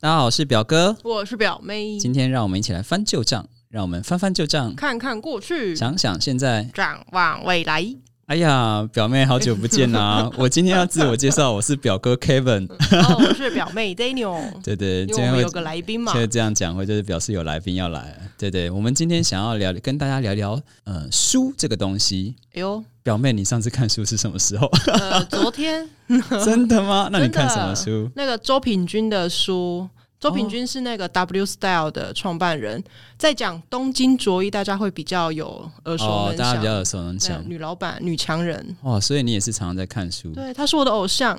大家好，我是表哥，我是表妹。今天让我们一起来翻旧账，让我们翻翻旧账，看看过去，想想现在，展望未来。哎呀，表妹好久不见啦！我今天要自我介绍，我是表哥 Kevin，哦，我是表妹 Daniel。对对，因为有个来宾嘛，所以这样讲会就是表示有来宾要来。对对，我们今天想要聊，跟大家聊聊，呃，书这个东西。哎呦，表妹，你上次看书是什么时候？呃，昨天。真的吗？那你看什么书？那个周品君的书。周平君是那个 W Style 的创办人，在讲东京卓一，大家会比较有耳熟能详，大家比较耳熟能详。女老板、女强人，哇！所以你也是常常在看书。对，他是我的偶像。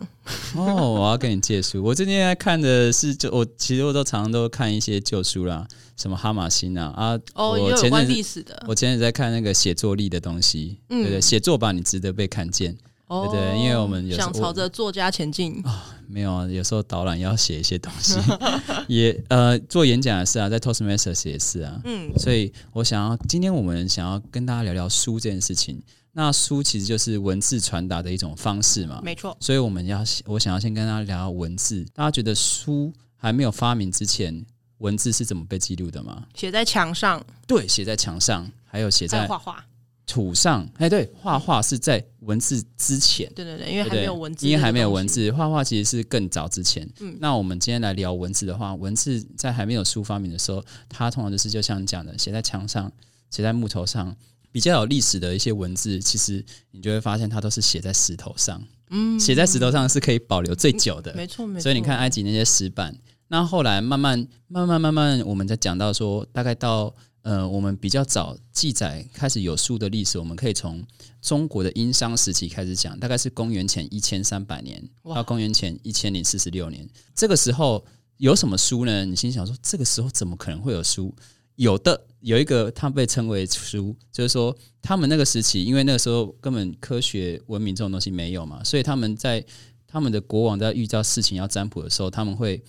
哦，我要跟你借书。我最近在看的是，就我其实我都常常都看一些旧书啦，什么哈马星啊啊。哦，有关历史的。我前天在看那个写作力的东西，对对，写作吧，你值得被看见。对对，因为我们想朝着作家前进啊，没有啊，有时候导览要写一些东西，也呃做演讲也是啊，在 Toastmasters 也是啊，嗯，所以我想要今天我们想要跟大家聊聊书这件事情。那书其实就是文字传达的一种方式嘛，没错。所以我们要我想要先跟大家聊文字。大家觉得书还没有发明之前，文字是怎么被记录的吗？写在墙上，对，写在墙上，还有写在画画。土上，哎，对，画画是在文字之前，对对对，因为还没有文字，因为还没有文字，画画其实是更早之前。嗯，那我们今天来聊文字的话，文字在还没有书发明的时候，它通常就是就像你讲的，写在墙上，写在木头上，比较有历史的一些文字，其实你就会发现它都是写在石头上。嗯，写在石头上是可以保留最久的，没错没错。所以你看埃及那些石板，那后来慢慢慢慢慢慢，我们在讲到说，大概到。呃，我们比较早记载开始有书的历史，我们可以从中国的殷商时期开始讲，大概是公元前一千三百年到公元前一千零四十六年。这个时候有什么书呢？你心想说，这个时候怎么可能会有书？有的，有一个，它被称为书，就是说他们那个时期，因为那个时候根本科学文明这种东西没有嘛，所以他们在他们的国王在遇到事情要占卜的时候，他们会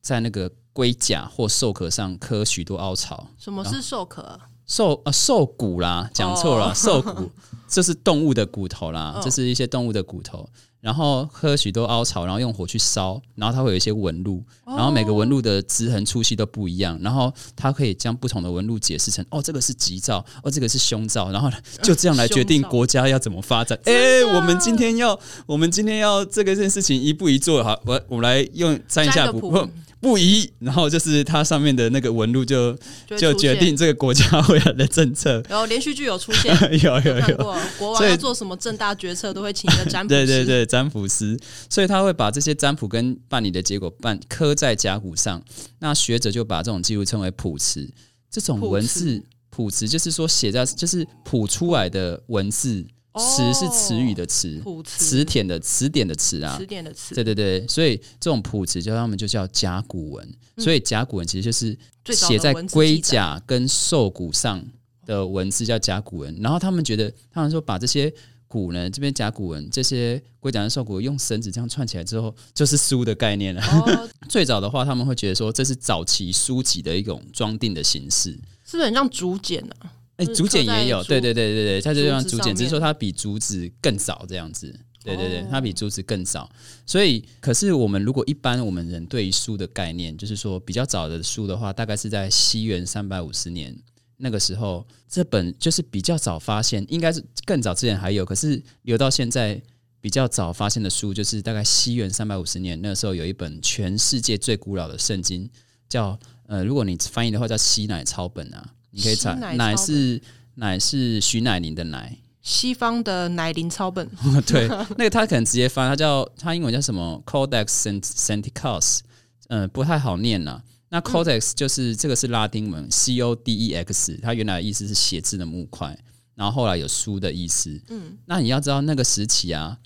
在那个。龟甲或兽壳上刻许多凹槽。什么是兽壳？兽啊，兽骨啦，讲错了，兽骨，这是动物的骨头啦，这是一些动物的骨头。然后刻许多凹槽，然后用火去烧，然后它会有一些纹路，然后每个纹路的直横粗细都不一样，然后它可以将不同的纹路解释成哦，这个是吉兆，哦，这个是凶兆，然后就这样来决定国家要怎么发展。哎，我们今天要，我们今天要这个件事情一步一做好，我我们来用占一下卜。不一，然后就是它上面的那个纹路就就决定这个国家未来的政策。然后连续剧有出现，有有有，国王要做什么重大决策都会请一个占卜师。对对对，占卜师，所以他会把这些占卜跟办理的结果办刻在甲骨上。那学者就把这种记录称为谱词。这种文字谱词就是说写在就是谱出来的文字。词是词语的词，词典的词典的词啊，词典的词。对对对，所以这种谱词叫他们就叫甲骨文。所以甲骨文其实就是写在龟甲跟兽骨上的文字叫甲骨文。然后他们觉得，他们说把这些骨呢，这边甲骨文这些龟甲跟兽骨用绳子这样串起来之后，就是书的概念了。最早的话，他们会觉得说这是早期书籍的一种装订的形式，是不是很像竹简呢？哎，竹简也有，对对对对对，它就像竹简，只是说它比竹子更早这样子，对对对，它比竹子更早。所以，可是我们如果一般我们人对于书的概念，就是说比较早的书的话，大概是在西元三百五十年那个时候，这本就是比较早发现，应该是更早之前还有，可是留到现在比较早发现的书，就是大概西元三百五十年那时候有一本全世界最古老的圣经，叫呃，如果你翻译的话叫西乃抄本啊。你可以查，奶是奶是徐乃麟的奶，西方的乃麟抄本。对，那个他可能直接翻，他叫他英文叫什么？Codex Sinaiticus，嗯，不太好念呐。那 Codex 就是这个是拉丁文，C O D E X，它原来的意思是写字的木块，然后后来有书的意思。嗯，那你要知道那个时期啊，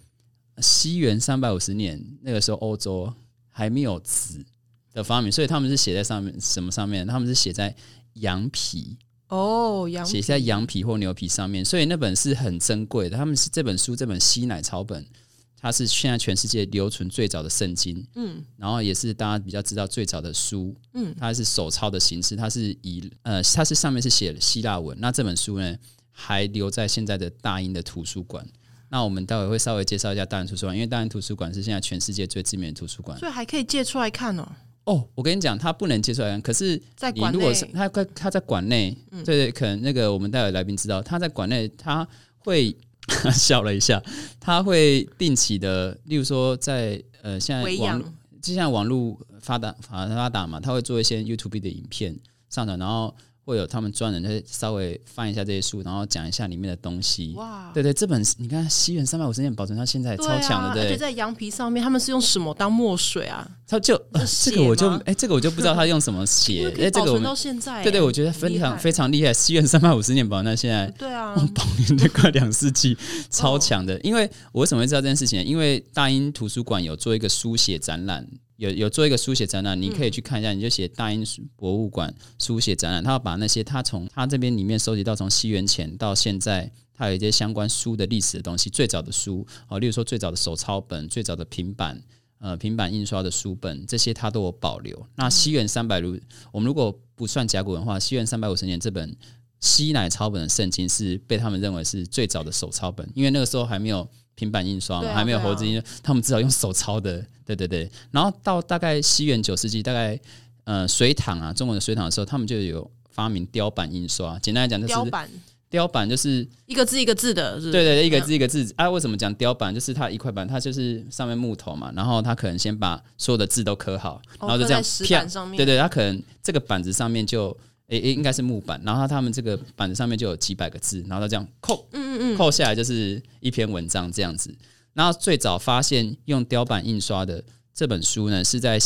西元三百五十年，那个时候欧洲还没有纸的发明，所以他们是写在上面什么上面？他们是写在。羊皮哦，羊写在羊皮或牛皮上面，所以那本是很珍贵的。他们是这本书，这本吸奶草本，它是现在全世界留存最早的圣经，嗯，然后也是大家比较知道最早的书，嗯，它是手抄的形式，它是以呃，它是上面是写希腊文。那这本书呢，还留在现在的大英的图书馆。那我们待会会稍微介绍一下大英图书馆，因为大英图书馆是现在全世界最知名的图书馆，所以还可以借出来看哦。哦，我跟你讲，他不能接受海关，可是你如果是内他在他在馆内，对对，可能那个我们待会来宾知道，他在馆内他会 笑了一下，他会定期的，例如说在呃现在网络，就像网络发达发发达嘛，他会做一些 YouTube 的影片上传，然后会有他们专人在稍微翻一下这些书，然后讲一下里面的东西。哇，对对，这本你看西元三百五十年保存到现在超强的，啊，而对且在羊皮上面，他们是用什么当墨水啊？他就、这个我就哎、这个我就不知道他用什么 因写哎、我们到现在欸，对对，我觉得非常非常厉害。西元三百五十年保存到现在，对啊，保年的快两世纪，超强的。因为我为什么会知道这件事情？因为大英图书馆有做一个书写展览，有有做一个书写展览，你可以去看一下，你就写大英博物馆书写展览，他要把那些他从他这边里面收集到从西元前到现在。它有一些相关书的历史的东西，最早的书哦，例如说最早的手抄本、最早的平板、呃平板印刷的书本，这些它都有保留。那西元三百如我们如果不算甲骨文的话，西元三百五十年这本西乃抄本的圣经是被他们认为是最早的手抄本，因为那个时候还没有平板印刷嘛，啊还没有活字印，他们至少用手抄的。对对对，然后到大概西元九世纪，大概呃隋唐啊，中国的隋唐的时候，他们就有发明雕版印刷。简单来讲，就是雕版雕版就是一个字一个字的，是是对对对，一个字一个字啊。为什么讲雕版？就是它一块板，它就是上面木头嘛，然后它可能先把所有的字都刻好，然后就这样石板上面对对，它可能这个板子上面就诶、诶应该是木板，然后他们这个板子上面就有几百个字，然后他这样扣，嗯嗯嗯，扣下来就是一篇文章这样子。然后最早发现用雕版印刷的这本书呢，是在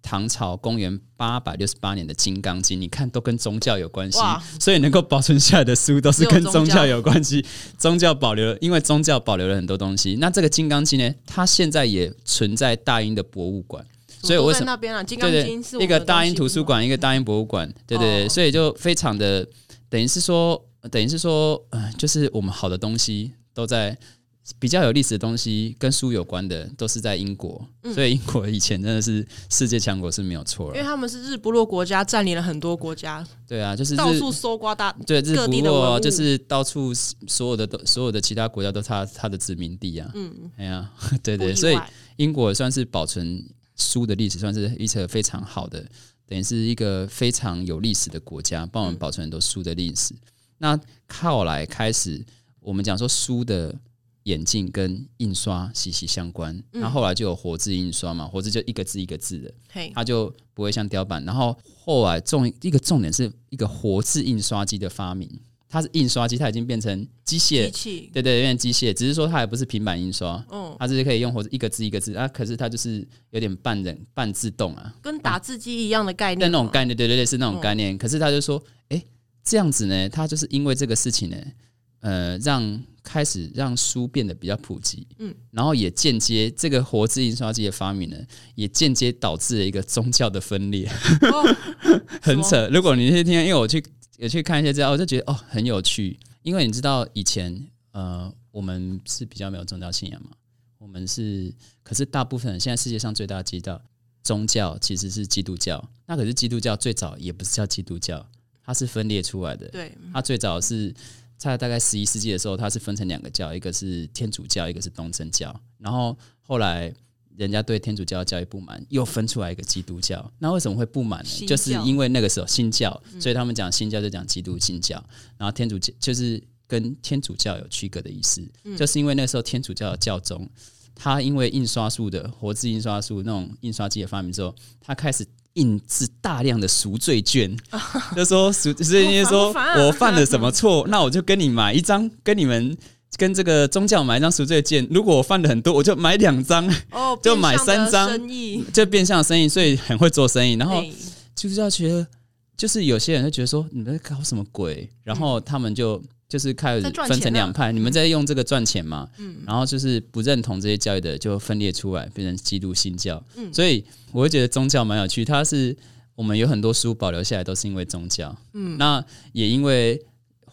唐朝公元八百六十八年的《金刚经》，你看都跟宗教有关系，所以能够保存下来的书都是跟宗教有关系。宗教保留了，因为宗教保留了很多东西。那这个《金刚经》呢，它现在也存在大英的博物馆，所以我为什么？在那边啊？金刚对经是对，一个大英图书馆，一个大英博物馆，对对对，哦所以就非常的，等于是说，等于是说，呃，就是我们好的东西都在比较有历史的东西，跟书有关的，都是在英国，所以英国以前真的是世界强国是没有错了。因为他们是日不落国家，占领了很多国家，对啊，就是到处搜刮大。对日不落就是到处所有的都所有的其他国家都是他他的殖民地啊。嗯，哎呀，对 对，所以英国算是保存书的历史，算是一个非常好的，等于是一个非常有历史的国家，帮我们保存很多书的历史。那靠来开始，我们讲说书的眼镜跟印刷息息相关，那、后来就有活字印刷嘛，活字就一个字一个字的，它就不会像雕版。然后后来重一个重点是一个活字印刷机的发明，它是印刷机，它已经变成机械，器，对对，有点机械，只是说它还不是平板印刷，嗯，它是可以用或者一个字一个字啊，可是它就是有点半人半自动啊，跟打字机一样的概念但。那种概念，对对对，是那种概念。可是他就说，哎、这样子呢，他就是因为这个事情呢，呃，让开始让书变得比较普及，嗯，然后也间接这个活字印刷机的发明呢，也间接导致了一个宗教的分裂，哦 很扯。如果你去听，因为我去也去看一些资料，我就觉得哦很有趣，因为你知道以前呃我们是比较没有宗教信仰嘛，我们是，可是大部分人现在世界上最大的基道宗教其实是基督教，那可是基督教最早也不是叫基督教，它是分裂出来的，对，它最早是在大概十一世纪的时候，它是分成两个教，一个是天主教，一个是东正教。然后后来人家对天主教的教育不满，又分出来一个基督教。那为什么会不满呢？就是因为那个时候新教，所以他们讲新教就讲基督新教，然后天主教就是跟天主教有区隔的意思，就是因为那时候天主教的教宗。他因为印刷术的活字印刷术那种印刷机的发明之后，他开始印制大量的赎罪券，就说赎，所以就说我犯了什么错，那我就跟你买一张，跟你们跟这个宗教买一张赎罪券。如果我犯了很多，我就买两张，哦，就买三张，就变相生意，所以很会做生意。然后嘿就是要觉得，就是有些人就觉得说你们在搞什么鬼，然后他们就就是开始分成两派，你们在用这个赚钱嘛，嗯然后就是不认同这些教育的就分裂出来，变成基督新教。嗯所以我会觉得宗教蛮有趣，它是我们有很多书保留下来都是因为宗教，嗯，那也因为。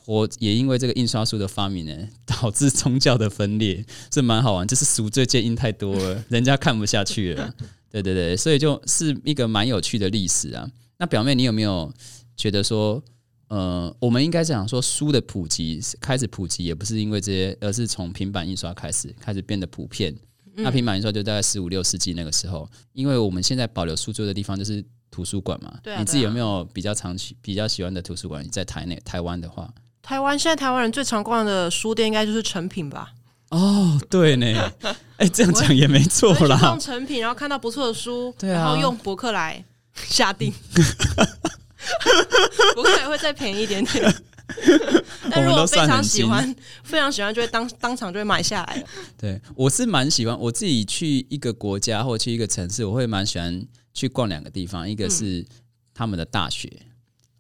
活也因为这个印刷术的发明呢，导致宗教的分裂，是蛮好玩。就是赎罪券印太多了，人家看不下去了。对对对，所以就是一个蛮有趣的历史啊。那表妹，你有没有觉得说，呃，我们应该讲说书的普及开始普及，也不是因为这些，而是从平板印刷开始开始变得普遍。那平板印刷就大概十五六世纪那个时候，因为我们现在保留书桌的地方就是图书馆嘛。对啊你自己有没有比较常去、比较喜欢的图书馆？你在台内、台湾的话，台湾现在台湾人最常逛的书店应该就是成品吧？哦，对呢，哎、这样讲也没错啦逛。成品，然后看到不错的书，对啊然后用博客来下定，博客来会再便宜一点点。但如果非常喜欢，非常喜欢，就会当当场就会买下来了。对，我是蛮喜欢我自己去一个国家或去一个城市，我会蛮喜欢去逛两个地方，一个是他们的大学，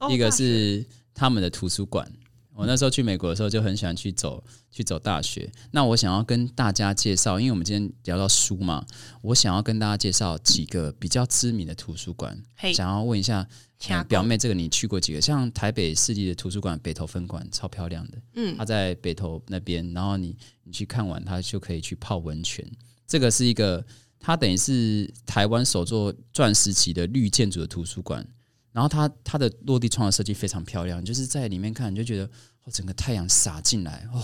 一个是他们的图书馆。我那时候去美国的时候就很喜欢去走去走大学。那我想要跟大家介绍，因为我们今天聊到书嘛，我想要跟大家介绍几个比较知名的图书馆。嘿，想要问一下，表妹，这个你去过几个？像台北市立的图书馆北投分馆超漂亮的，嗯它在北投那边，然后你你去看完，它就可以去泡温泉。这个是一个，它等于是台湾首座钻石级的绿建筑的图书馆。然后它它的落地窗的设计非常漂亮，就是在里面看你就觉得哦，整个太阳洒进来，哦，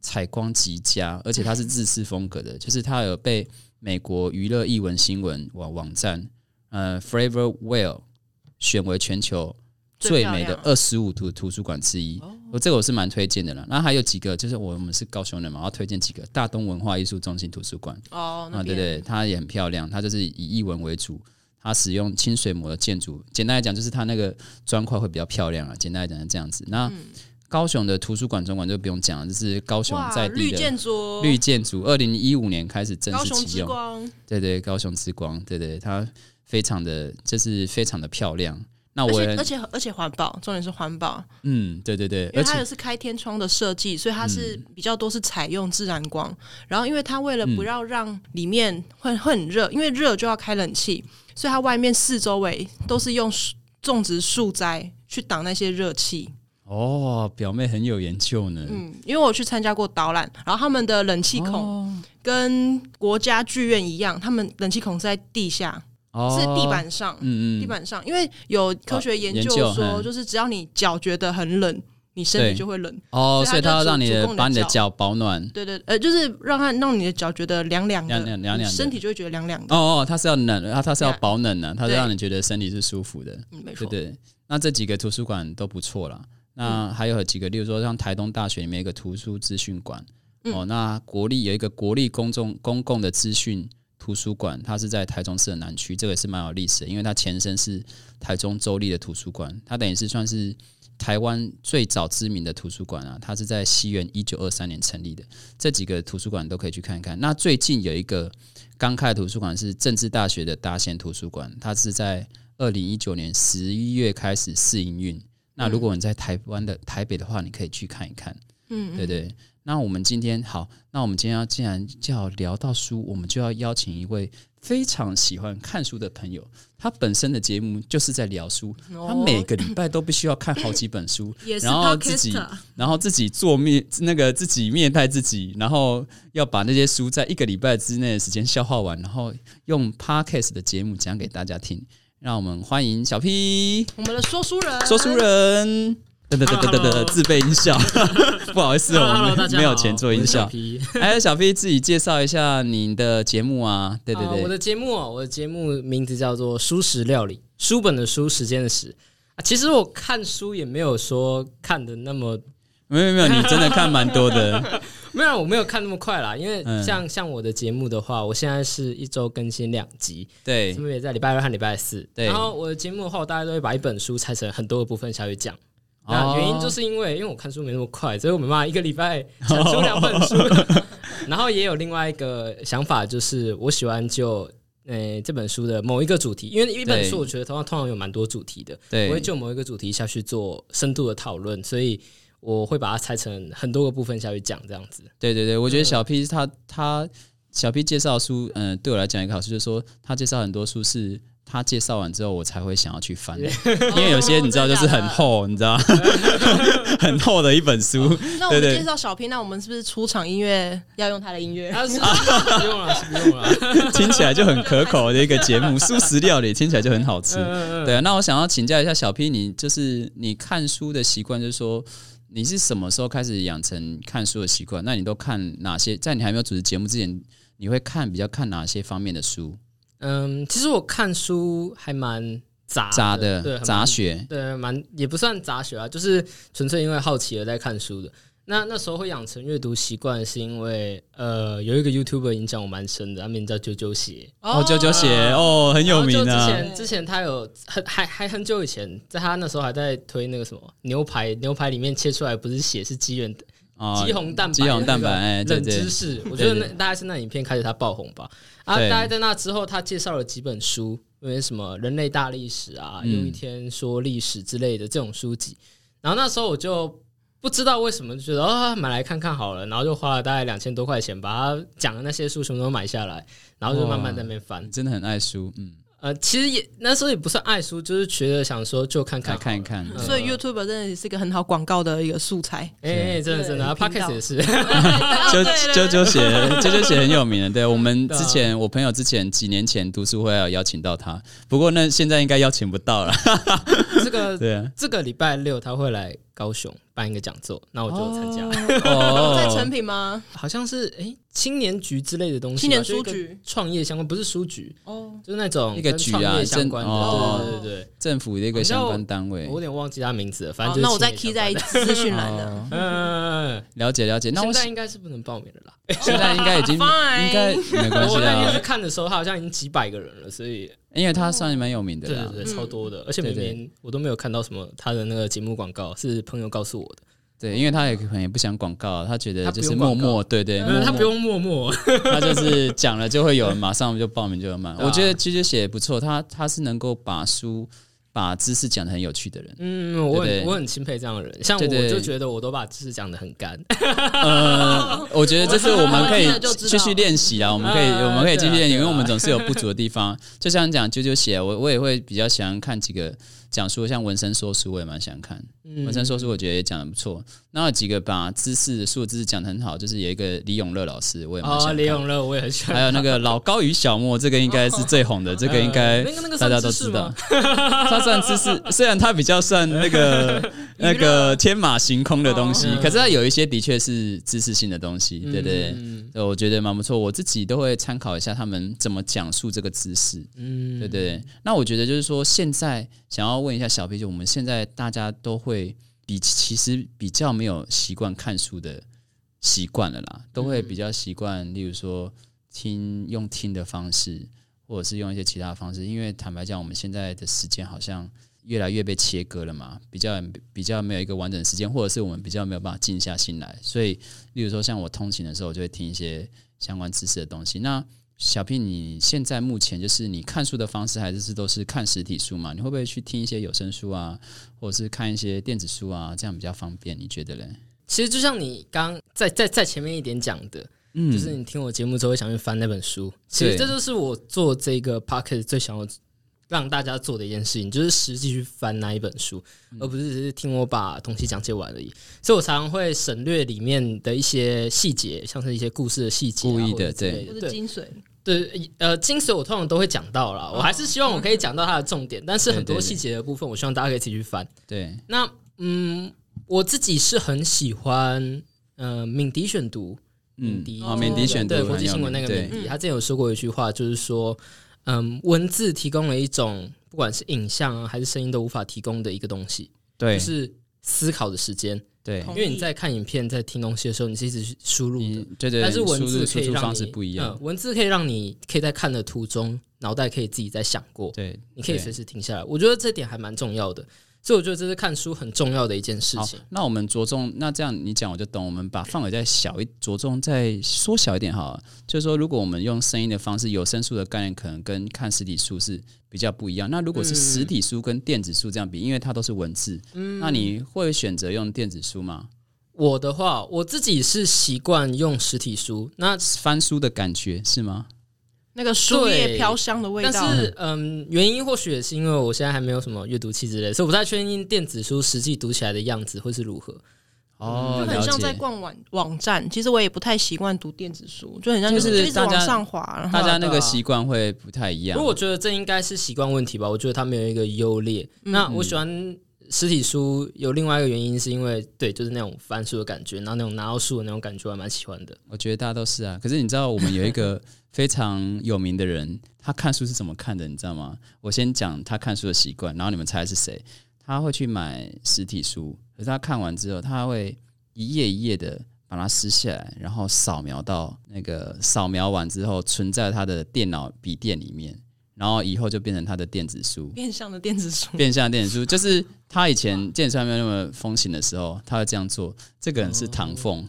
采光极佳，而且它是日式风格的，就是它有被美国娱乐译文新闻网网站呃 Flavor Well 选为全球最美的二十五图图书馆之一。我、这个我是蛮推荐的啦。那还有几个，就是我们是高雄人嘛，我要推荐几个大东文化艺术中心图书馆哦，那啊，对对，它也很漂亮，它就是以译文为主。它使用清水模的建筑，简单来讲就是它那个砖块会比较漂亮啊。简单来讲是这样子。那高雄的图书馆总馆就不用讲了，就是高雄在地的绿建筑，绿建筑，二零一五年开始正式启用。光，对对，高雄之光，对对，它非常的，就是非常的漂亮。那我而且而且而且环保，重点是环保，嗯，对对对，因为它也是开天窗的设计，所以它是比较多是采用自然光。然后，因为它为了嗯不要让里面会会很热，因为热就要开冷气，所以它外面四周围都是用树种植树栽去挡那些热气。哦，表妹很有研究呢。嗯，因为我去参加过导览，然后他们的冷气孔哦跟国家剧院一样，他们冷气孔是在地下，哦是地，板上。嗯嗯，地板上，因为有科学研研究究说，嗯就是只要你脚觉得很冷，你身对体就会冷。哦，所以它要让你的把你的脚保暖。对对，呃，就是让它让你的脚觉得凉凉的，凉凉凉凉的身体就会觉得凉凉的。哦哦，它是要冷，它它是要保暖的，它是让你觉得身体是舒服的。嗯，没错，对对，那这几个图书馆都不错啦。那还有几个，例如说像台东大学里面一个图书资讯馆，哦，那国立有一个国立公众公共的资讯图书馆，它是在台中市的南区，这个也是蛮有历史的，因为它前身是台中州立的图书馆，它等于是算是台湾最早知名的图书馆啊，它是在西元一九二三年成立的。这几个图书馆都可以去看一看。那最近有一个刚开的图书馆是政治大学的达贤图书馆，它是在二零一九年十一月开始试营运。那如果你在台湾的台北的话，你可以去看一看。嗯，对对。那我们今天好，那我们今天要既然就要聊到书，我们就要邀请一位非常喜欢看书的朋友。他本身的节目就是在聊书，他每个礼拜都必须要看好几本书，然后自己然后自己做面那个自己面带自己，然后要把那些书在一个礼拜之内的时间消化完，然后用 podcast 的节目讲给大家听。让我们欢迎小 P 我们的说书人，说书人。噔噔噔噔噔噔，自备音效，不好意思，我们没有钱做音效哎小。P 还有小 P 自己介绍一下你的节目啊，对对对，啊我的节目哦，我的节目名字叫做“书食料理”，书本的书，时间的时。啊，其实我看书也没有说看的那么，没有没有，你真的看蛮多的，没有，我没有看那么快啦。因为嗯像、像我的节目的话，我现在是一周更新两集，对分别在礼拜二和礼拜四。对然后我的节目的话，我大概都会把一本书拆成很多个部分下去讲。那哦原因就是因为，因为我看书没那么快，所以我没办法一个礼拜 产出两本书。然后也有另外一个想法，就是我喜欢就呃这本书的某一个主题，因为一本书我觉得通常通常有蛮多主题的，对我会就某一个主题下去做深度的讨论，所以我会把它拆成很多个部分下去讲，这样子。对对对，我觉得小 P 他他小 P 介绍书，嗯、对我来讲一个好处就是说，他介绍很多书是他介绍完之后，我才会想要去翻，因为有些你知道就是很厚，你知道，很厚的一本书，那我们介绍小 P，那我们是不是出场音乐要用他的音乐？不用了，不用了。听起来就很可口的一个节目，素食料理听起来就很好吃。嗯对啊，那我想要请教一下小 P，你就是你看书的习惯，就是说你是什么时候开始养成看书的习惯？那你都看哪些？在你还没有主持节目之前，你会看比较看哪些方面的书？嗯，其实我看书还蛮杂杂的，对的杂，学，对，蛮也不算杂学啊，就是纯粹因为好奇而在看书的。那那时候会养成阅读习惯，是因为呃有一个 YouTuber 影响我蛮深的，他名叫啾啾鞋，哦，啾啾鞋哦，很有名然后就之啊。前之前他有很还还很久以前，在他那时候还在推那个什么牛排，牛排里面切出来不是血是鸡原哦肌红蛋白，肌红蛋白冷知识，我觉得那大概是那影片开始他爆红吧。啊，对大概在那之后，他介绍了几本书，因为什么人类大历史啊，嗯用一天说历史之类的这种书籍。然后那时候我就不知道为什么就觉得啊，买来看看好了，然后就花了大概两千多块钱，把他讲的那些书全部都买下来，然后就慢慢在那边翻。真的很爱书，嗯，呃，其实也那时候也不算爱书，就是觉得想说就看看来看一看。嗯所以 YouTube 真的是一个很好广告的一个素材。哎、真的真的，啊 p o d c a 频 s 道也是。九对九九写，九九写很有名的。对我们之前，我朋友之前几年前读书会有邀请到他，不过那现在应该邀请不到了。这个 对啊，这个礼拜六他会来高雄办一个讲座，那我就参加。哦 在成品吗？好像是哎、青年局之类的东西吧，青年书局创业相关，不是书局，哦，就是那种一个局啊相关的。对对对政府的一个相关单位，我。有点忘记他名字了，反正就是好那我再青 key 在资讯栏 嗯，了解了解。那我现在应该是不能报名了啦。现在应该已经 应该没关系我那天去啊，看的时候，他好像已经几百个人了，所以因为他算蛮有名的啦。对对对，超多的，而且每年我都没有看到什么他的那个节目广告，是朋友告诉我的。对，因为他也可能也不想广告，他觉得他不就是用广告。默默，对对，默嗯，他不用默默，他就是讲了就会有人马上就报名就有满。对啊。我觉得其实写得不错，他他是能够把书把知识讲的很有趣的人。嗯，我对对？很我很钦佩这样的人，像我就觉得我都把知识讲的很干，呃，我觉得 这是我们可以继续练习啊，我们可以嗯我们可以继续练习，因为我们总是有不足的地方。就像你讲啾啾写，我我也会比较喜欢看几个讲书，像文生说书，我也蛮喜欢看。嗯文生说书，我觉得也讲的不错。那有几个把知识书的知识讲的很好，就是有一个李永乐老师，我也蛮喜哦，欢。李永乐我也很喜欢，还有那个 老高与小莫，这个应该是最红的，这个应该大家都知道吗。他算知识，虽然他比较算那个那个天马行空的东西哦，可是他有一些的确是知识性的东西，对不对嗯对，我觉得蛮不错。我自己都会参考一下他们怎么讲述这个知识，嗯对对对。那我觉得就是说，现在想要问一下小 P，就我们现在大家都会比其实比较没有习惯看书的习惯了啦，都会比较习惯，例如说听用听的方式，或者是用一些其他的方式。因为坦白讲，我们现在的时间好像越来越被切割了嘛，比较比较没有一个完整的时间，或者是我们比较没有办法静下心来。所以，例如说像我通勤的时候，我就会听一些相关知识的东西。那小 P，你现在目前就是你看书的方式，还是都是看实体书嘛？你会不会去听一些有声书啊，或者是看一些电子书啊？这样比较方便？你觉得嘞？其实就像你刚在在在前面一点讲的，嗯就是你听我节目之后会想去翻那本书。其实这就是我做这个 p o c k e t 最想要让大家做的一件事情，就是实际去翻那一本书，嗯。而不是只是听我把东西讲解完而已。所以我常常会省略里面的一些细节，像是一些故事的细节啊、故意的或者精髓。对，呃，精髓我通常都会讲到啦，我还是希望我可以讲到它的重点，但是很对对对。多细节的部分，我希望大家可以自己去翻。对，那嗯，我自己是很喜欢呃敏迪选读，嗯。敏迪啊敏迪选读对国际新闻那个敏迪，他之前有说过一句话，就是说，嗯，文字提供了一种不管是影像啊还是声音都无法提供的一个东西，对。就是思考的时间。对。因为你在看影片、在听东西的时候，你是一直输入你的，对对，但是文字可以让输出方式你不一样。嗯，，文字可以让你可以在看的途中，脑袋可以自己在想过，对，对你可以随时停下来。我觉得这点还蛮重要的，所以我觉得这是看书很重要的一件事好情。，那我们着重，那这样你讲我就懂。我们把范围再小一，着重再缩小一点好了。就是说，如果我们用声音的方式，有声书的概念可能跟看实体书是比较不一样。那如果是实体书跟电子书这样比，因为它都是文字，嗯那你会选择用电子书吗？我的话，我自己是习惯用实体书，那翻书的感觉是吗？那个树叶对飘香的味道但，是嗯，原因或许也是因为我现在还没有什么阅读器之类，所以我不太确定电子书实际读起来的样子会是如何。哦，就很像在。逛网网站。其实我也不太习惯读电子书，就很像就是一直大家往上滑，大家那个习惯会不太一样。不过我觉得这应该是习惯问题吧，我觉得它没有一个优劣。那我喜欢实体书有另外一个原因，是因为对，就是那种翻书的感觉，然后那种拿到书的那种感觉，我还蛮喜欢的。我觉得大家都是啊。可是你知道，我们有一个 非常有名的人，他看书是怎么看的？你知道吗？我先讲他看书的习惯，然后你们猜是谁？他会去买实体书，可是他看完之后，他会一页一页的把它撕下来，然后扫描到那个扫描完之后，存在他的电脑笔电里面，然后以后就变成他的电子书。变相的电子书，变相电子书就是他以前电子书还没有那么风行的时候，他会这样做。这个人是唐凤，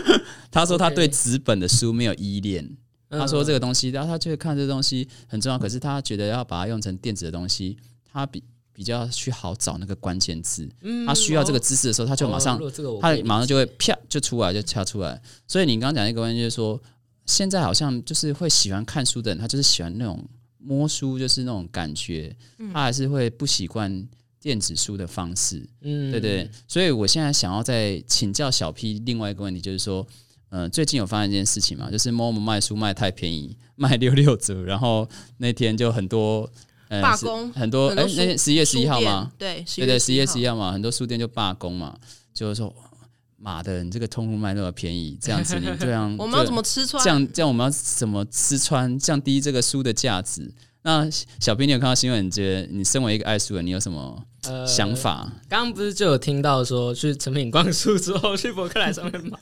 他说他对纸本的书没有依恋。他说这个东西，然后他就会看这东西很重要，可是他觉得要把它用成电子的东西，他比比较去好找那个关键字。他需要这个知识的时候，他就马上他马上就会啪就出来，就敲出来。所以你刚刚讲一个关键就是说，现在好像就是会喜欢看书的人，他就是喜欢那种摸书，就是那种感觉，他还是会不习惯电子书的方式。嗯，对对，所以我现在想要再请教小 P 另外一个问题，就是说，呃，最近有发生一件事情嘛，就是 Momo 卖书卖太便宜，卖六六折，然后那天就很多呃罢工很多哎，那天十一月十一号吗？？对，对对，十一月十一一号嘛，很多书店就罢工嘛，就是说，妈的，你这个通路卖那么便宜，这样子你这样 我们要怎么吃穿？这样这样我们要怎么吃穿，降低这个书的价值？那小 P，你有看到新闻？你觉得你身为一个爱书人，你有什么呃想法？刚刚不是就有听到说去成品逛书之后去博客来上面买，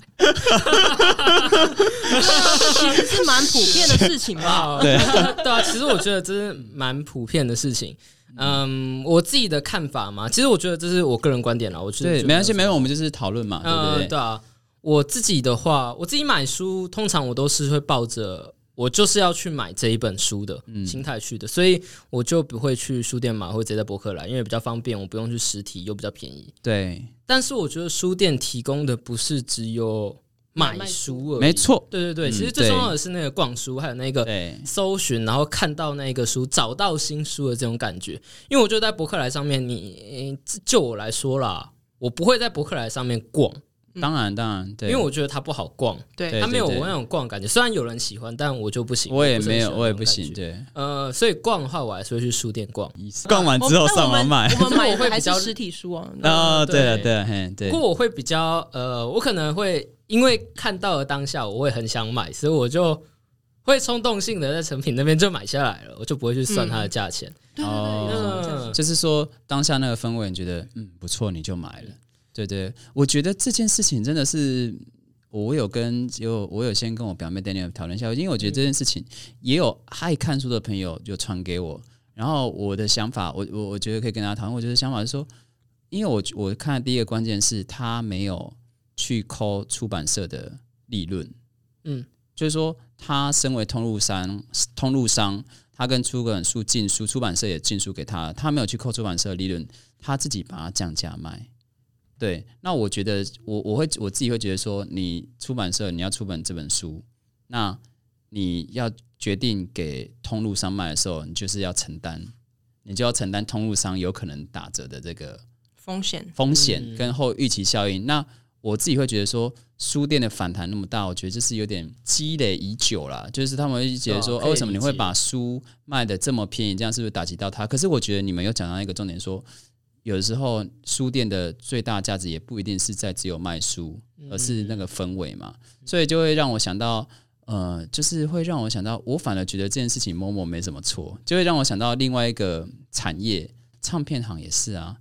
其实是蛮普遍的事情吧。对对啊，其实我觉得这是蛮普遍的事情。嗯，我自己的看法嘛，其实我觉得这是我个人观点了。我觉得对，就没关系，没有，我们就是讨论嘛，对不呃，对？对啊，我自己的话，我自己买书，通常我都是会抱着我就是要去买这一本书的嗯。心态去的，所以我就不会去书店买，或者直接在博客来，因为比较方便，我不用去实体，又比较便宜。对，但是我觉得书店提供的不是只有买书。而已，没，错，对对对，嗯其实最重要的是那个逛书，还有那个，搜寻，然后看到那个书，找到新书的这种感觉。因为我觉得在博客来上面，你就我来说啦，我不会在博客来上面逛，当然，当然，对，因为我觉得它不好逛，对对它没有我那种逛的感觉。虽然有人喜欢，但我就不行。我也没有，我也不行。对，呃，所以逛的话，我还是会去书店逛。逛完之后上网买。我们买 我会比较实体书啊。哦，对了，对嘿，对不，过我会比较呃，我可能会因为看到了当下，我会很想买，所以我就会冲动性的在成品那边就买下来了，我就不会去算它的价钱。哦就是说当下那个氛围，你觉得嗯不错，你就买了。对对，我觉得这件事情真的是，我有跟有我有先跟我表妹 Daniel 讨论一下，因为我觉得这件事情也有爱看书的朋友就传给我，然后我的想法，我我我觉得可以跟大家讨论。我觉得想法是说，因为我我看的第一个关键是他没有去抠出版社的利润，嗯，就是说他身为通路商，通路商他跟出版书进书，出版社也进书给他，他没有去扣出版社的利润，他自己把它降价卖。对，那我觉得我我会我自己会觉得说，你出版社你要出本这本书，那你要决定给通路商卖的时候，你就是要承担，你就要承担通路商有可能打折的这个风险。风险嗯跟后预期效应。那我自己会觉得说，书店的反弹那么大，我觉得这是有点积累已久啦。就是他们会觉得说，为什么你会把书卖的这么便宜？这样是不是打击到他？可是我觉得你们有讲到一个重点说。有的时候，书店的最大价值也不一定是在只有卖书，而是那个氛围嘛，所以就会让我想到，呃，就是会让我想到，我反而觉得这件事情某某没什么错，就会让我想到另外一个产业，唱片行也是啊，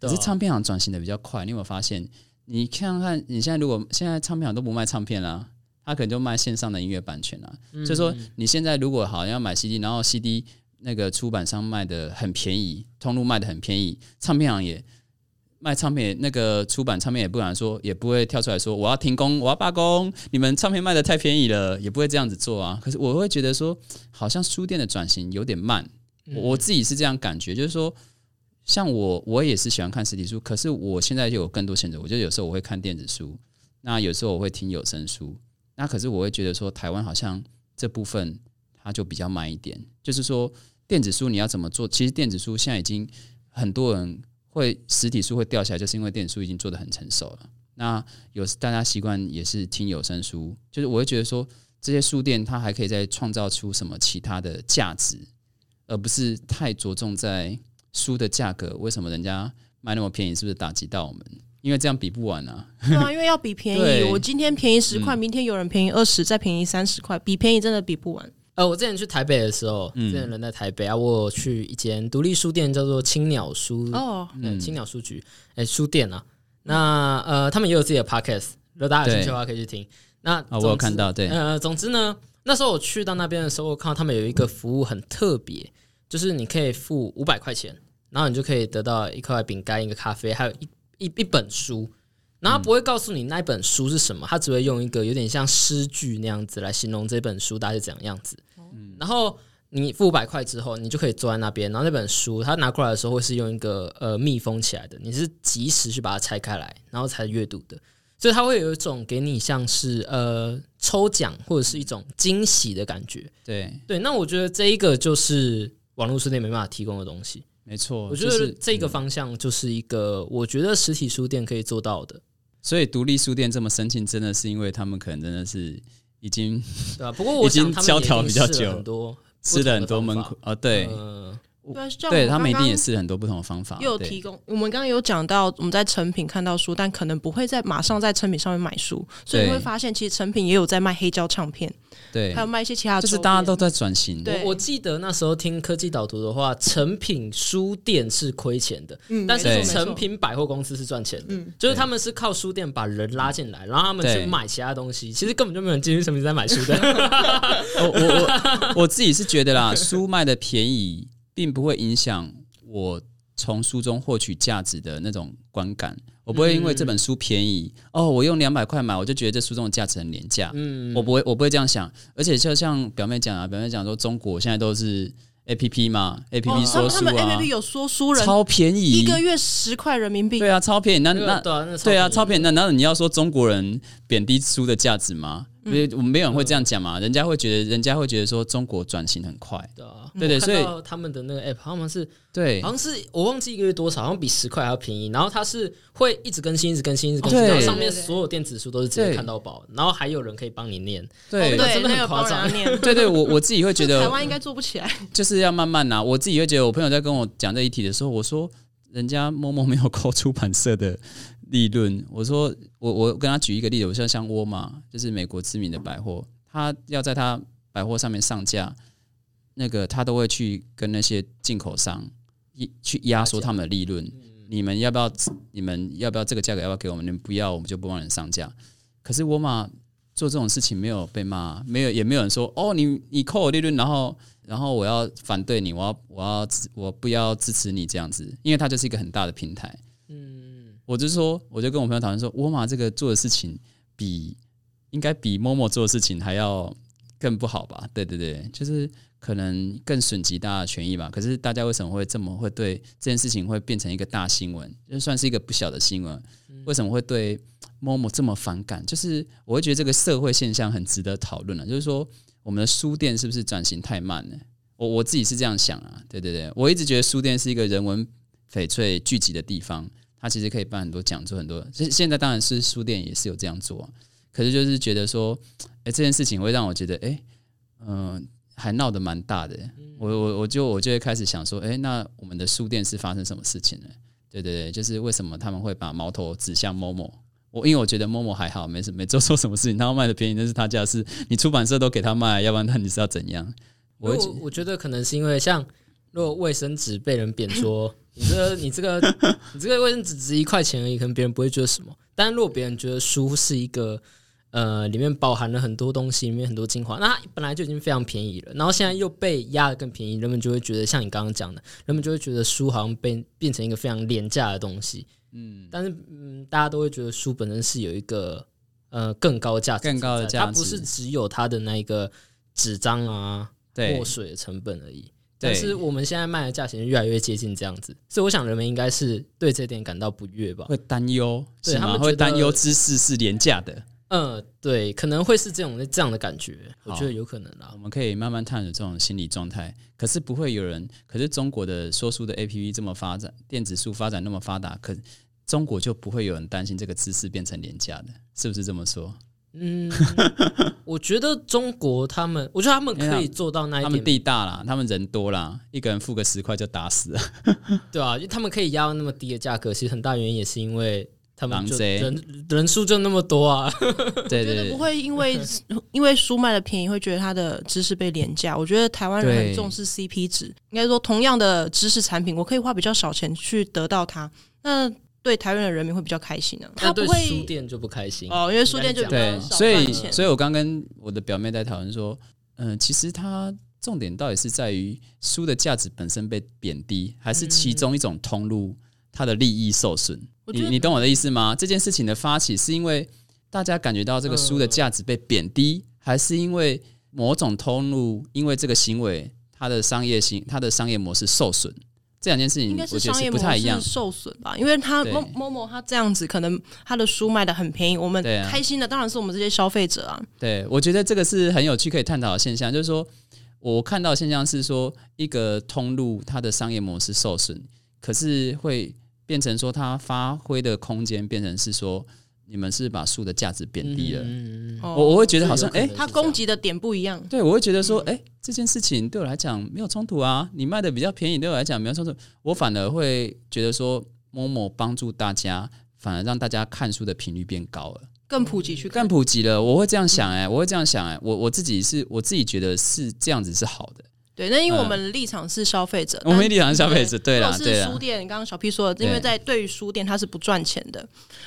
可是唱片行转型的比较快，你有没有发现？你看看你现在如果现在唱片行都不卖唱片啦、他可能就卖线上的音乐版权啦、所以说你现在如果好像要买 CD，然后 CD 那个出版商卖的很便宜，通路卖的很便宜，唱片行也卖唱片，那个出版唱片也不敢说，也不会跳出来说我要停工，我要罢工，你们唱片卖的太便宜了，也不会这样子做啊。可是我会觉得说，好像书店的转型有点慢，我我自己是这样感觉，就是说。像我，我也是喜欢看实体书，可是我现在就有更多选择。我觉得有时候我会看电子书，那有时候我会听有声书。那可是我会觉得说，台湾好像这部分它就比较慢一点。就是说，电子书你要怎么做？其实电子书现在已经很多人会实体书会掉下来，就是因为电子书已经做的很成熟了。那有大家习惯也是听有声书，就是我会觉得说，这些书店它还可以再创造出什么其他的价值，而不是太着重在书的价格。为什么人家卖那么便宜，是不是打击到我们？因为这样比不完啊。对啊，因为要比便宜，我今天便宜十块，明天有人便宜二十，再便宜三十块，比便宜真的比不完。呃，我之前去台北的时候，嗯之前人在台北啊，我有去一间独立书店，叫做青鸟书，哦，嗯，青鸟书局，哎、书店啊。那呃，他们也有自己的 podcast，如果大家有兴趣的话，可以去听。那啊，我有看到，对，呃，总之呢，那时候我去到那边的时候，我看到他们有一个服务很特别，就是你可以付五百块钱，然后你就可以得到一块饼干、一个咖啡，还有一一一本书。然后他不会告诉你那一本书是什么，他只会用一个有点像诗句那样子来形容这本书大概是怎样样子。然后你付五百块之后，你就可以坐在那边，然后那本书他拿过来的时候会是用一个呃密封起来的，你是及时去把它拆开来，然后才阅读的。所以它会有一种给你像是呃抽奖或者是一种惊喜的感觉。对，对，那我觉得这一个就是网络书店没办法提供的东西。没错。我觉得这个方向就是一个我觉得实体书店可以做到的，所以独立书店这么申请，真的是因为他们可能真的是已经对吧？不过我想他们已经萧条比较久很多吃了很多闷不同的方法。苦哦，对，呃对，对他们一定也试了很多不同的方法。又有提供，我们刚刚有讲到，我们在成品看到书，但可能不会在马上在成品上面买书，所以会发现，其实成品也有在卖黑胶唱片，对还有，卖一些其他的，就是大家都在转型。对我我记得那时候听科技导读的话，成品书店是亏钱的，嗯，但是成品百货公司是赚钱的。嗯就是他们是靠书店把人拉进来，然后他们去对买其他东西，其实根本就没有人进去成品在买书的。我我我我自己是觉得啦，书卖的便宜，并不会影响我从书中获取价值的那种观感。我不会因为这本书便宜，哦，我用两百块买，我就觉得这书中的价值很廉价。嗯，我不会，我不会这样想。而且就像表妹讲啊，表妹讲说，中国现在都是 A P P 嘛，A P 哦 P 说书啊 A P P 有说书人，超便宜，一个月十块人民币，对啊，超便宜。那那那个对啊，超便宜。那。那难道你要说中国人贬低书的价值吗？因为我们没有人会这样讲嘛，人家会觉得，人家会觉得说中国转型很快。对啊，对对所以他们的那个 app 他们是对好像是我忘记一个月多少，好像比十块还要便宜。然后它是会一直更新，一直更新，一直更新，对然后上面所有电子书都是直接看到饱，然后还有人可以帮你念。对那真的很夸张 对对，我我自己会觉得 台湾应该做不起来，就是要慢慢拿。我自己会觉得，我朋友在跟我讲这一题的时候，我说人家某某没有扣出版社的利润。我说我我跟他举一个例子，我说像沃尔玛，就是美国知名的百货，他要在他百货上面上架，那个他都会去跟那些进口商一去压缩他们的利润。你们要不要？你们要不要这个价格？要不要给我们？你们不要，我们就不帮人上架。可是沃尔玛做这种事情没有被骂，没有也没有人说哦，你你扣我利润，然后然后我要反对你，我要我要我不要支持你这样子，因为它就是一个很大的平台。嗯，我就说，我就跟我朋友讨论说，沃尔玛这个做的事情比应该比某某做的事情还要更不好吧？对对对，就是可能更损及大家的权益吧。可是大家为什么会这么会对这件事情会变成一个大新闻？就算是一个不小的新闻，为什么会对某某这么反感？就是我会觉得这个社会现象很值得讨论了。就是说，我们的书店是不是转型太慢了？我我自己是这样想啊。对对对，我一直觉得书店是一个人文翡翠聚集的地方，它其实可以办很多讲座，很多。现现在当然是书店也是有这样做啊、可是就是觉得说，哎、这件事情会让我觉得，哎、嗯、还闹得蛮大的。我我我就我就会开始想说，哎、那我们的书店是发生什么事情了？对对对，就是为什么他们会把矛头指向某某？我因为我觉得某某还好，没什没做错什么事情，他要卖的便宜那是他家的事，你出版社都给他卖，要不然那你是要怎样？我我觉得可能是因为像如果卫生纸被人贬说 你这个你这个你这个卫生纸值一块钱而已，可能别人不会觉得什么。但如果别人觉得书是一个呃里面包含了很多东西，里面很多精华，那它本来就已经非常便宜了，然后现在又被压得更便宜，人们就会觉得像你刚刚讲的，人们就会觉得书好像被变成一个非常廉价的东西。嗯，但是嗯，大家都会觉得书本身是有一个呃更高价值，更高的价值它不是只有它的那一个纸张啊。对墨水的成本而已。对但是我们现在卖的价钱越来越接近这样子，所以我想人们应该是对这点感到不悦吧？会担忧，是他们会担忧知识是廉价的。嗯，对，可能会是这种这样的感觉，我觉得有可能啦我。们可以慢慢探索这种心理状态。可是不会有人，可是中国的说书的 A P P 这么发展，电子书发展那么发达，可中国就不会有人担心这个知识变成廉价的，是不是这么说？嗯，我觉得中国他们，我觉得他们可以做到那一他们，地大啦，他们人多啦，一个人付个十块就打死了。对啊，因为他们可以压到那么低的价格，其实很大原因也是因为他们就人人数就那么多啊。对 对对，觉得不会因为因为书卖的便宜，会觉得它的知识被廉价。我觉得台湾人很重视 CP 值，应该说同样的知识产品，我可以花比较少钱去得到它，那对台湾的人民会比较开心呢、那对他不会书店就不开心哦，因为书店就比对较，少所以所以我刚跟我的表妹在讨论说，嗯、其实它重点到底是在于书的价值本身被贬低，还是其中一种通路它的利益受损？你你懂我的意思吗？这件事情的发起是因为大家感觉到这个书的价值被贬低，还是因为某种通路因为这个行为它的商业行它的商业模式受损？这两件事情应该是商业模式。受损吧，因为他对某某某他这样子，可能他的书卖的很便宜，我们开心的当然是我们这些消费者啊。对，我觉得这个是很有趣可以探讨的现象，就是说我看到的现象是说，一个通路它的商业模式受损，可是会变成说它发挥的空间变成是说，你们是把书的价值贬低了。嗯，哦我我会觉得好像哎、他攻击的点不一样，对我会觉得说，哎、这件事情对我来讲没有冲突啊，你卖的比较便宜，对我来讲没有冲突，我反而会觉得说，某某帮助大家，反而让大家看书的频率变高了。更普及去看更。普及了，我会这样想哎、我会这样想哎、我我自己是我自己觉得是这样子是好的。对，那因为我们立场是消费者，我们立场是消费者，对啦，是书，店，刚刚小 P 说的，因为在对于书店它是不赚钱的。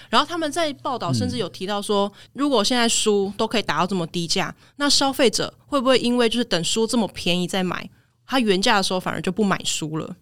然后他们在报道甚至嗯有提到说，如果现在书都可以达到这么低价，那消费者会不会因为就是等书这么便宜再买，他原价的时候反而就不买书了？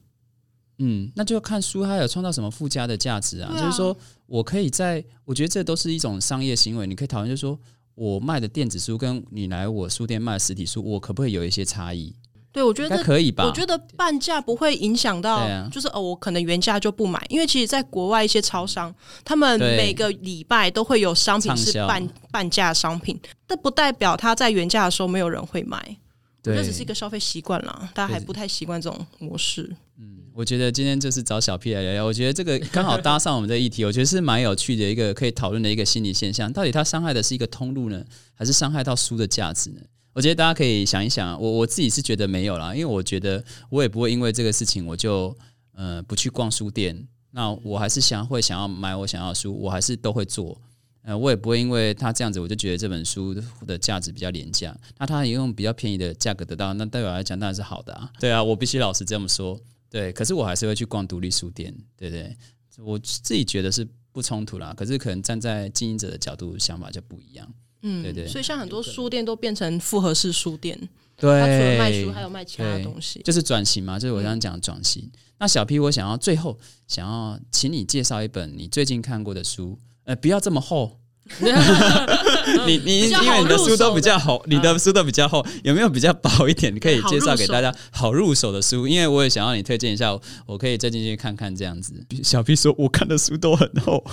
嗯，那就要看书它有创造什么附加的价值啊。啊就是说我可以在，我觉得这都是一种商业行为，你可以讨论，就是说我卖的电子书跟你来我书店卖的实体书，我可不可以有一些差异？对，我觉得可以吧？我觉得半价不会影响到，就是哦，我可能原价就不买，因为其实，在国外一些超商，他们每个礼拜都会有商品是半半价商品，但不代表他在原价的时候没有人会买，对，这只是一个消费习惯了，大家还不太习惯这种模式。嗯我觉得今天就是找小 P 来聊聊，我觉得这个刚好搭上我们的议题，我觉得是蛮有趣的一个可以讨论的一个心理现象。到底它伤害的是一个通路呢，还是伤害到书的价值呢？我觉得大家可以想一想，我我自己是觉得没有啦，因为我觉得我也不会因为这个事情我就呃不去逛书店，那我还是想会想要买我想要的书，我还是都会做。呃，我也不会因为他这样子，我就觉得这本书的价值比较廉价。那他也用比较便宜的价格得到，那对我来讲当然是好的啊。对啊，我必须老实这么说。对，可是我还是会去逛独立书店，对不对？我自己觉得是不冲突啦。可是可能站在经营者的角度想法就不一样。嗯，对对所以像很多书店都变成复合式书店，对它除了卖书，还有卖其他的东西。就是转型嘛，就是我刚刚讲的转型。那小 P，我想要最后想要请你介绍一本你最近看过的书，呃，不要这么厚。你你因为你的书都比较入厚，你的书都比较厚，有没有比较薄一点？你可以介绍给大家好入手的书，因为我也想要你推荐一下，我我可以再进去看看这样子。小 P 说，我看的书都很厚，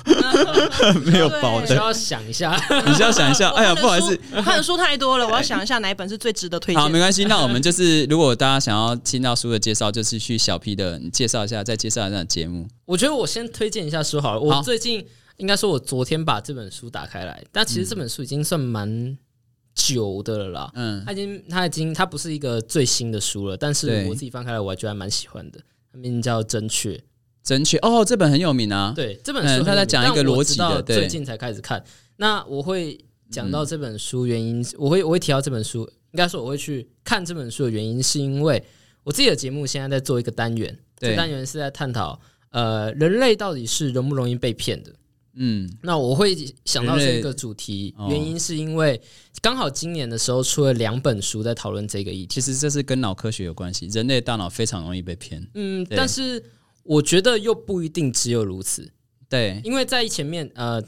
没有薄的，需要想一下。你需要想一下。哎呀，不好意思，，我看的书太多了，我要想一下哪一本是最值得推荐好，没。关系。那我们就是，如果大家想要听到书的介绍，就是去小 P 的，你介绍一下，再介绍一下节目。我觉得我先推荐一下书好了。我最近应该说，我昨天把这本书打开来，但其实这本书已经算蛮久的了啦。嗯，它已经，它已经，它不是一个最新的书了，但是我自己翻开来，我还觉得还蛮喜欢的。它名叫《正确》，正确哦，这本很有名啊。对这本嗯书很有名，它在讲一个逻辑的最近才开始看。那我会讲到这本书原因，我会我会提到这本书，应该说我会去看这本书的原因，是因为我自己的节目现在在做一个单元，这对单元是在探讨呃人类到底是容不容易被骗的。嗯，那我会想到这个主题，哦原因是因为刚好今年的时候出了两本书在讨论这个议题。其实这是跟脑科学有关系，人类大脑非常容易被骗。嗯，但是我觉得又不一定只有如此，对，因为在前面呃，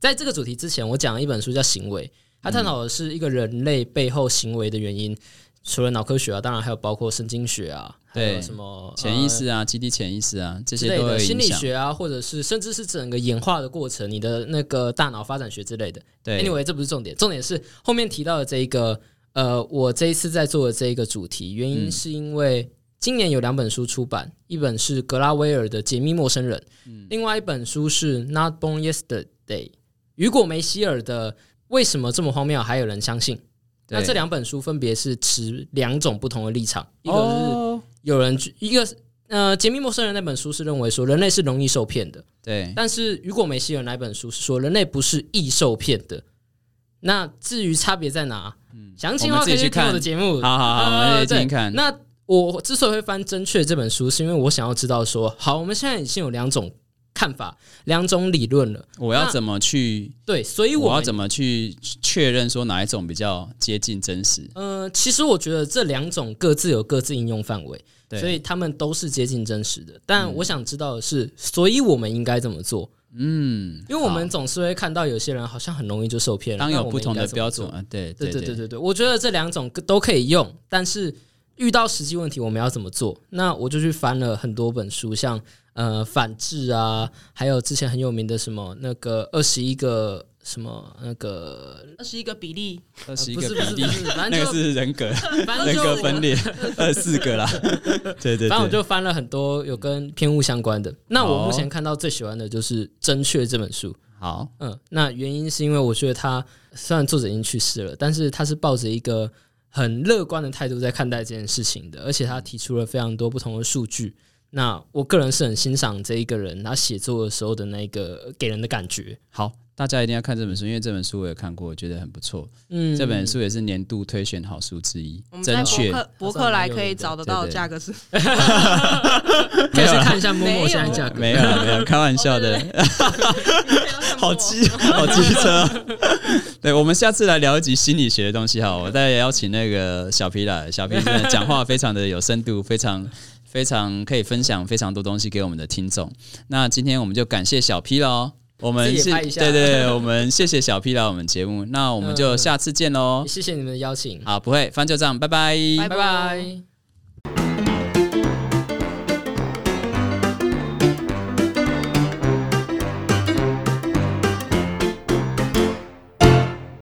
在这个主题之前，我讲了一本书叫《行为》，它探讨的是一个人类背后行为的原因。除了脑科学啊，当然还有包括神经学啊，还有对什么潜意呃识啊，集体潜意识啊，这些心。理学啊，或者是甚至是整个演化的过程，你的那个大脑发展学之类的。对 Anyway，这不是重点，重点是后面提到的这一个，呃，我这一次在做的这一个主题，原因嗯是因为今年有两本书出版，一本是格拉威尔的《解密陌生人》，嗯另外一本书是《Not Born Yesterday》，雨果梅希尔的《为什么这么荒谬还有人相信？对那这两本书分别是持两种不同的立场，一个是哦有人一个是呃，《解密陌生人》那本书是认为说人类是容易受骗的，对但是雨果梅西尔那本书是说人类不是易受骗的。那至于差别在哪？详情的话可以去看我的节目。好好好，我们来听听看。那我之所以会翻《正确》这本书，是因为我想要知道说，好，我们现在已经有两种看法、两种理论了。我要怎么去？对，所以我我要怎么去确认说哪一种比较接近真实？呃，其实我觉得这两种各自有各自应用范围，对所以他们都是接近真实的。但我想知道的是，所以我们应该怎么做？嗯，因为我们总是会看到有些人好像很容易就受骗了。当有不同的标准啊，对对对对对对对，我觉得这两种都可以用，但是遇到实际问题我们要怎么做？那我就去翻了很多本书，像呃反制啊，还有之前很有名的什么那个二十一个什么那个二十一个比例，二十一个比例是那个正就是人格 反正人格分裂，二四个啦。对对反正我，就翻了很多有跟偏误相关的。那我目前看到最喜欢的就是《真确》这本书。好，嗯，那原因是因为我觉得他虽然作者已经去世了，但是他是抱着一个很乐观的态度在看待这件事情的，而且他提出了非常多不同的数据。那我个人是很欣赏这一个人他写作的时候的那个给人的感觉。好，大家一定要看这本书，因为这本书我也看过，我觉得很不错。嗯，这本书也是年度推选好书之一我，们在博正确。客博客来可以找得到的价格是，可以去看一下默默没有现在价格。没有啦，没有，开玩笑的。好机好机车。对，我们下次来聊一集心理学的东西好。我再邀请那个小皮来，小皮真的讲话非常的有深度，非常非常可以分享非常多东西给我们的听众。那今天我们就感谢小 P 喽。我们是自己也拍一下对对对，我们谢谢小 P 来我们节目，那我们就下次见喽。谢谢你们的邀请，好，不会翻旧账，拜拜，拜拜拜。